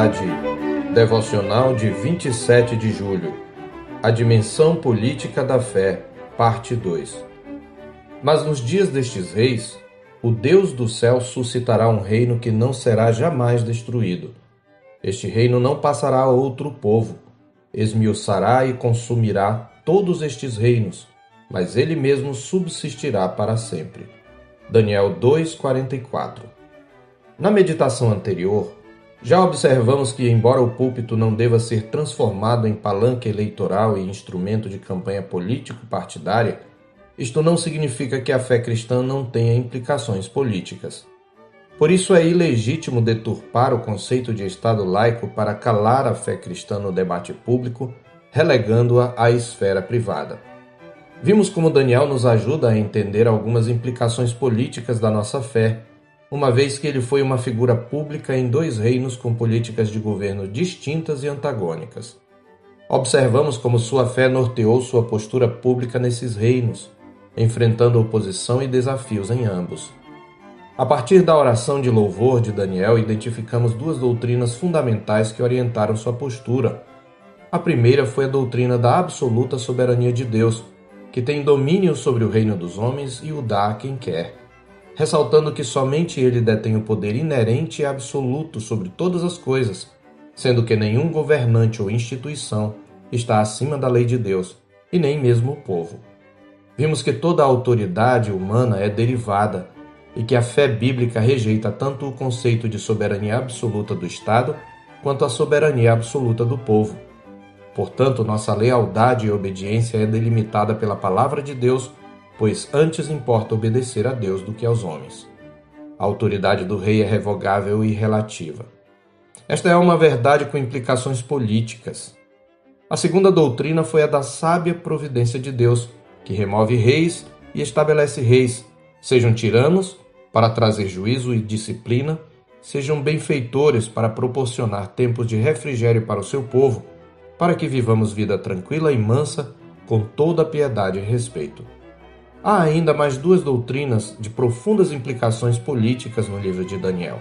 Verdade, devocional de 27 de julho. A dimensão política da fé, parte 2. Mas nos dias destes reis, o Deus do céu suscitará um reino que não será jamais destruído. Este reino não passará a outro povo, esmiuçará e consumirá todos estes reinos, mas ele mesmo subsistirá para sempre. Daniel 2:44. Na meditação anterior, já observamos que, embora o púlpito não deva ser transformado em palanque eleitoral e instrumento de campanha político-partidária, isto não significa que a fé cristã não tenha implicações políticas. Por isso é ilegítimo deturpar o conceito de Estado laico para calar a fé cristã no debate público, relegando-a à esfera privada. Vimos como Daniel nos ajuda a entender algumas implicações políticas da nossa fé, uma vez que ele foi uma figura pública em dois reinos com políticas de governo distintas e antagônicas. Observamos como sua fé norteou sua postura pública nesses reinos, enfrentando oposição e desafios em ambos. A partir da oração de louvor de Daniel, identificamos duas doutrinas fundamentais que orientaram sua postura. A primeira foi a doutrina da absoluta soberania de Deus, que tem domínio sobre o reino dos homens e o dá a quem quer, ressaltando que somente ele detém o poder inerente e absoluto sobre todas as coisas, sendo que nenhum governante ou instituição está acima da lei de Deus, e nem mesmo o povo. Vimos que toda a autoridade humana é derivada e que a fé bíblica rejeita tanto o conceito de soberania absoluta do Estado quanto a soberania absoluta do povo Portanto, nossa lealdade e obediência é delimitada pela palavra de Deus, pois antes importa obedecer a Deus do que aos homens. A autoridade do rei é revogável e relativa. Esta é uma verdade com implicações políticas. A segunda doutrina foi a da sábia providência de Deus, que remove reis e estabelece reis, sejam tiranos, para trazer juízo e disciplina, sejam benfeitores para proporcionar tempos de refrigério para o seu povo para que vivamos vida tranquila e mansa, com toda piedade e respeito. Há ainda mais duas doutrinas de profundas implicações políticas no livro de Daniel.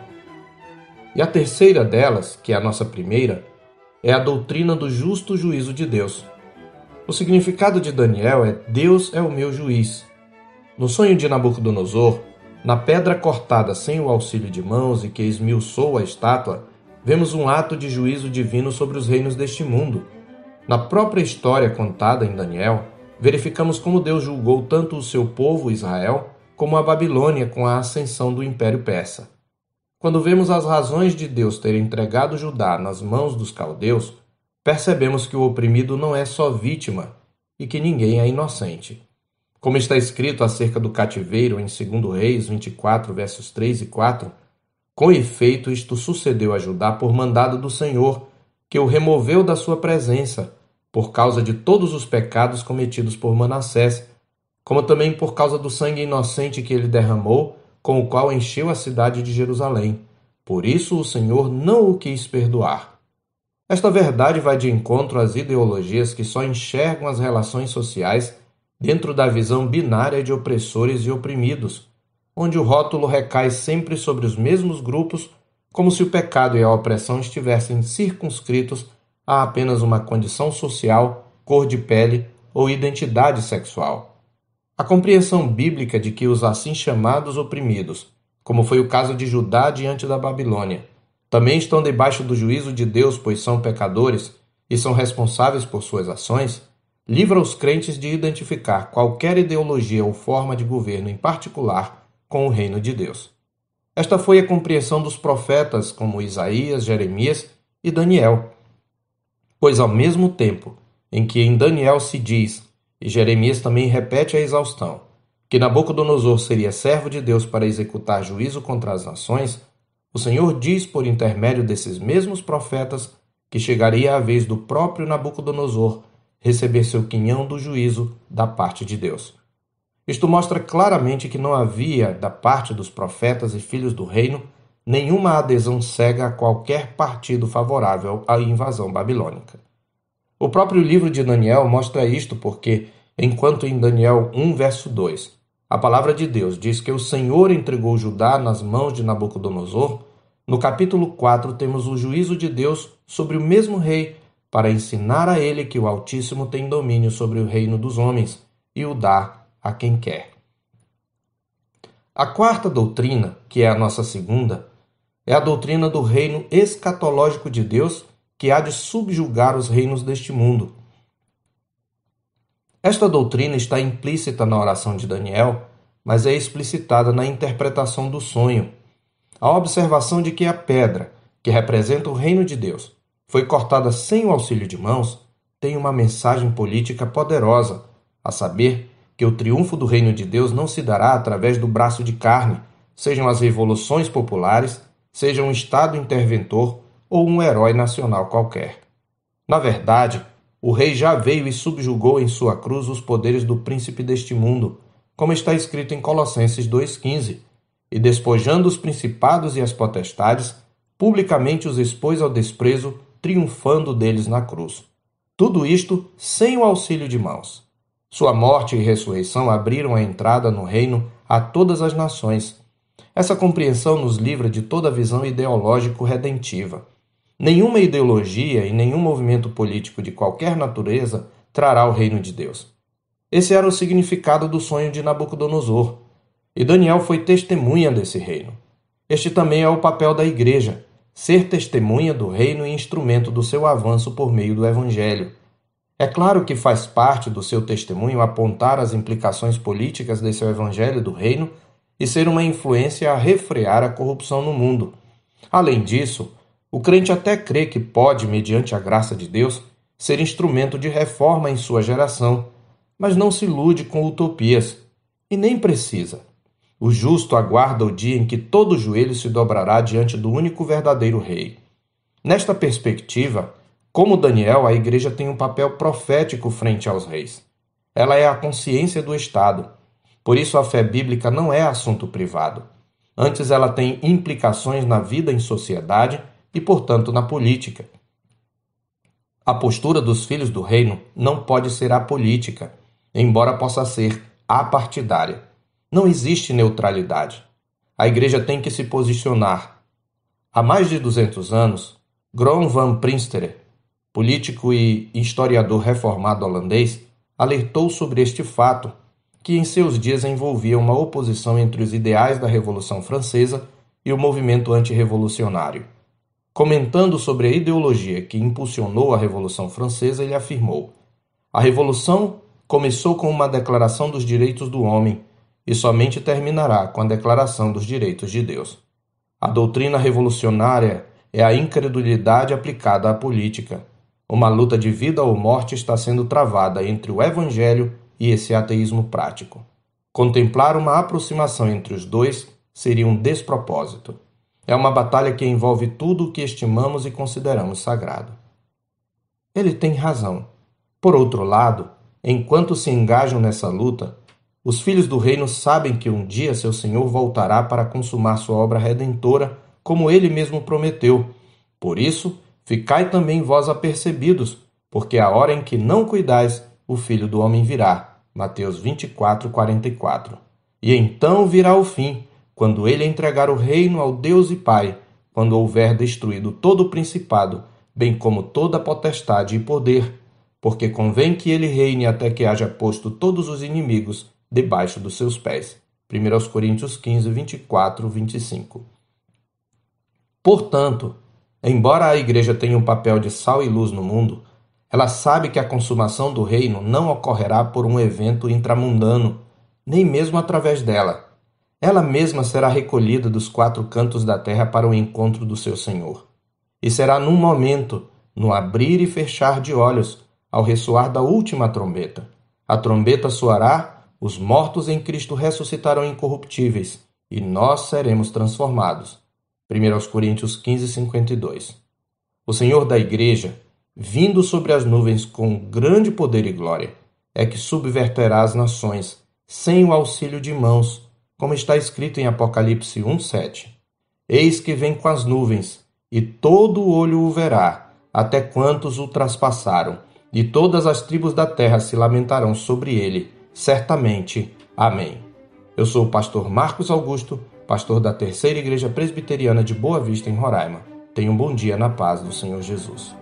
E a terceira delas, que é a nossa primeira, é a doutrina do justo juízo de Deus. O significado de Daniel é Deus é o meu juiz. No sonho de Nabucodonosor, na pedra cortada sem o auxílio de mãos e que esmiuçou a estátua, vemos um ato de juízo divino sobre os reinos deste mundo. Na própria história contada em Daniel, verificamos como Deus julgou tanto o seu povo Israel como a Babilônia com a ascensão do Império Persa. Quando vemos as razões de Deus ter entregado Judá nas mãos dos caldeus, percebemos que o oprimido não é só vítima e que ninguém é inocente. Como está escrito acerca do cativeiro em 2 Reis 24, versos 3 e 4, com efeito, isto sucedeu a Judá por mandado do Senhor, que o removeu da sua presença, por causa de todos os pecados cometidos por Manassés, como também por causa do sangue inocente que ele derramou, com o qual encheu a cidade de Jerusalém. Por isso o Senhor não o quis perdoar. Esta verdade vai de encontro às ideologias que só enxergam as relações sociais dentro da visão binária de opressores e oprimidos, onde o rótulo recai sempre sobre os mesmos grupos, como se o pecado e a opressão estivessem circunscritos a apenas uma condição social, cor de pele ou identidade sexual. A compreensão bíblica de que os assim chamados oprimidos, como foi o caso de Judá diante da Babilônia, também estão debaixo do juízo de Deus, pois são pecadores e são responsáveis por suas ações, livra os crentes de identificar qualquer ideologia ou forma de governo em particular com o reino de Deus. Esta foi a compreensão dos profetas como Isaías, Jeremias e Daniel. Pois ao mesmo tempo em que em Daniel se diz, e Jeremias também repete a exaustão, que Nabucodonosor seria servo de Deus para executar juízo contra as nações, o Senhor diz por intermédio desses mesmos profetas que chegaria a vez do próprio Nabucodonosor receber seu quinhão do juízo da parte de Deus. Isto mostra claramente que não havia, da parte dos profetas e filhos do reino, nenhuma adesão cega a qualquer partido favorável à invasão babilônica. O próprio livro de Daniel mostra isto porque, enquanto em Daniel 1, verso 2, a palavra de Deus diz que o Senhor entregou Judá nas mãos de Nabucodonosor, No capítulo 4, temos o juízo de Deus sobre o mesmo rei, para ensinar a ele que o Altíssimo tem domínio sobre o reino dos homens e o dá a quem quer. A quarta doutrina, que é a nossa segunda, é a doutrina do reino escatológico de Deus que há de subjugar os reinos deste mundo. Esta doutrina está implícita na oração de Daniel, mas é explicitada na interpretação do sonho a observação de que a pedra, que representa o reino de Deus, foi cortada sem o auxílio de mãos, tem uma mensagem política poderosa, a saber que o triunfo do reino de Deus não se dará através do braço de carne, sejam as revoluções populares, seja um Estado interventor ou um herói nacional qualquer. Na verdade, o rei já veio e subjugou em sua cruz os poderes do príncipe deste mundo, como está escrito em Colossenses 2,15 e despojando os principados e as potestades, publicamente os expôs ao desprezo, triunfando deles na cruz. Tudo isto sem o auxílio de mãos. Sua morte e ressurreição abriram a entrada no reino a todas as nações. Essa compreensão nos livra de toda visão ideológico-redentiva. Nenhuma ideologia e nenhum movimento político de qualquer natureza trará o reino de Deus. Esse era o significado do sonho de Nabucodonosor e Daniel foi testemunha desse reino. Este também é o papel da igreja, ser testemunha do reino e instrumento do seu avanço por meio do evangelho. É claro que faz parte do seu testemunho apontar as implicações políticas desse evangelho do reino e ser uma influência a refrear a corrupção no mundo. Além disso, o crente até crê que pode, mediante a graça de Deus, ser instrumento de reforma em sua geração, mas não se ilude com utopias e nem precisa. O justo aguarda o dia em que todo joelho se dobrará diante do único verdadeiro Rei. Nesta perspectiva, como Daniel, a Igreja tem um papel profético frente aos reis. Ela é a consciência do Estado. Por isso, a fé bíblica não é assunto privado. Antes, ela tem implicações na vida em sociedade e, portanto, na política. A postura dos filhos do reino não pode ser apolítica, embora possa ser apartidária. Não existe neutralidade. A igreja tem que se posicionar. Há mais de 200 anos, Gron van Prinsterer, político e historiador reformado holandês, alertou sobre este fato, que em seus dias envolvia uma oposição entre os ideais da Revolução Francesa e o movimento antirrevolucionário. Comentando sobre a ideologia que impulsionou a Revolução Francesa, ele afirmou: A Revolução começou com uma declaração dos direitos do homem e somente terminará com a Declaração dos Direitos de Deus. A doutrina revolucionária é a incredulidade aplicada à política. Uma luta de vida ou morte está sendo travada entre o Evangelho e esse ateísmo prático. Contemplar uma aproximação entre os dois seria um despropósito. É uma batalha que envolve tudo o que estimamos e consideramos sagrado. Ele tem razão. Por outro lado, enquanto se engajam nessa luta, os filhos do reino sabem que um dia seu Senhor voltará para consumar sua obra redentora, como ele mesmo prometeu. Por isso, ficai também vós apercebidos, porque a hora em que não cuidais, o filho do homem virá. Mateus 24, 44. E então virá o fim, quando ele entregar o reino ao Deus e Pai, quando houver destruído todo o principado, bem como toda a potestade e poder, porque convém que ele reine até que haja posto todos os inimigos debaixo dos seus pés. 1 Coríntios 15, 24, 25. Portanto, embora a igreja tenha um papel de sal e luz no mundo, ela sabe que a consumação do reino não ocorrerá por um evento intramundano, nem mesmo através dela. Ela mesma será recolhida dos quatro cantos da terra para o encontro do seu Senhor. E será num momento, no abrir e fechar de olhos, ao ressoar da última trombeta. A trombeta soará os mortos em Cristo ressuscitarão incorruptíveis, e nós seremos transformados. 1 Coríntios 15, 52. O Senhor da Igreja, vindo sobre as nuvens com grande poder e glória, é que subverterá as nações, sem o auxílio de mãos, como está escrito em Apocalipse 1:7. Eis que vem com as nuvens, e todo olho o verá, até quantos o traspassaram, e todas as tribos da terra se lamentarão sobre ele certamente. Amém. Eu sou o pastor Marcos Augusto pastor da Terceira Igreja Presbiteriana de Boa Vista, em Roraima. Tenha um bom dia na paz do Senhor Jesus.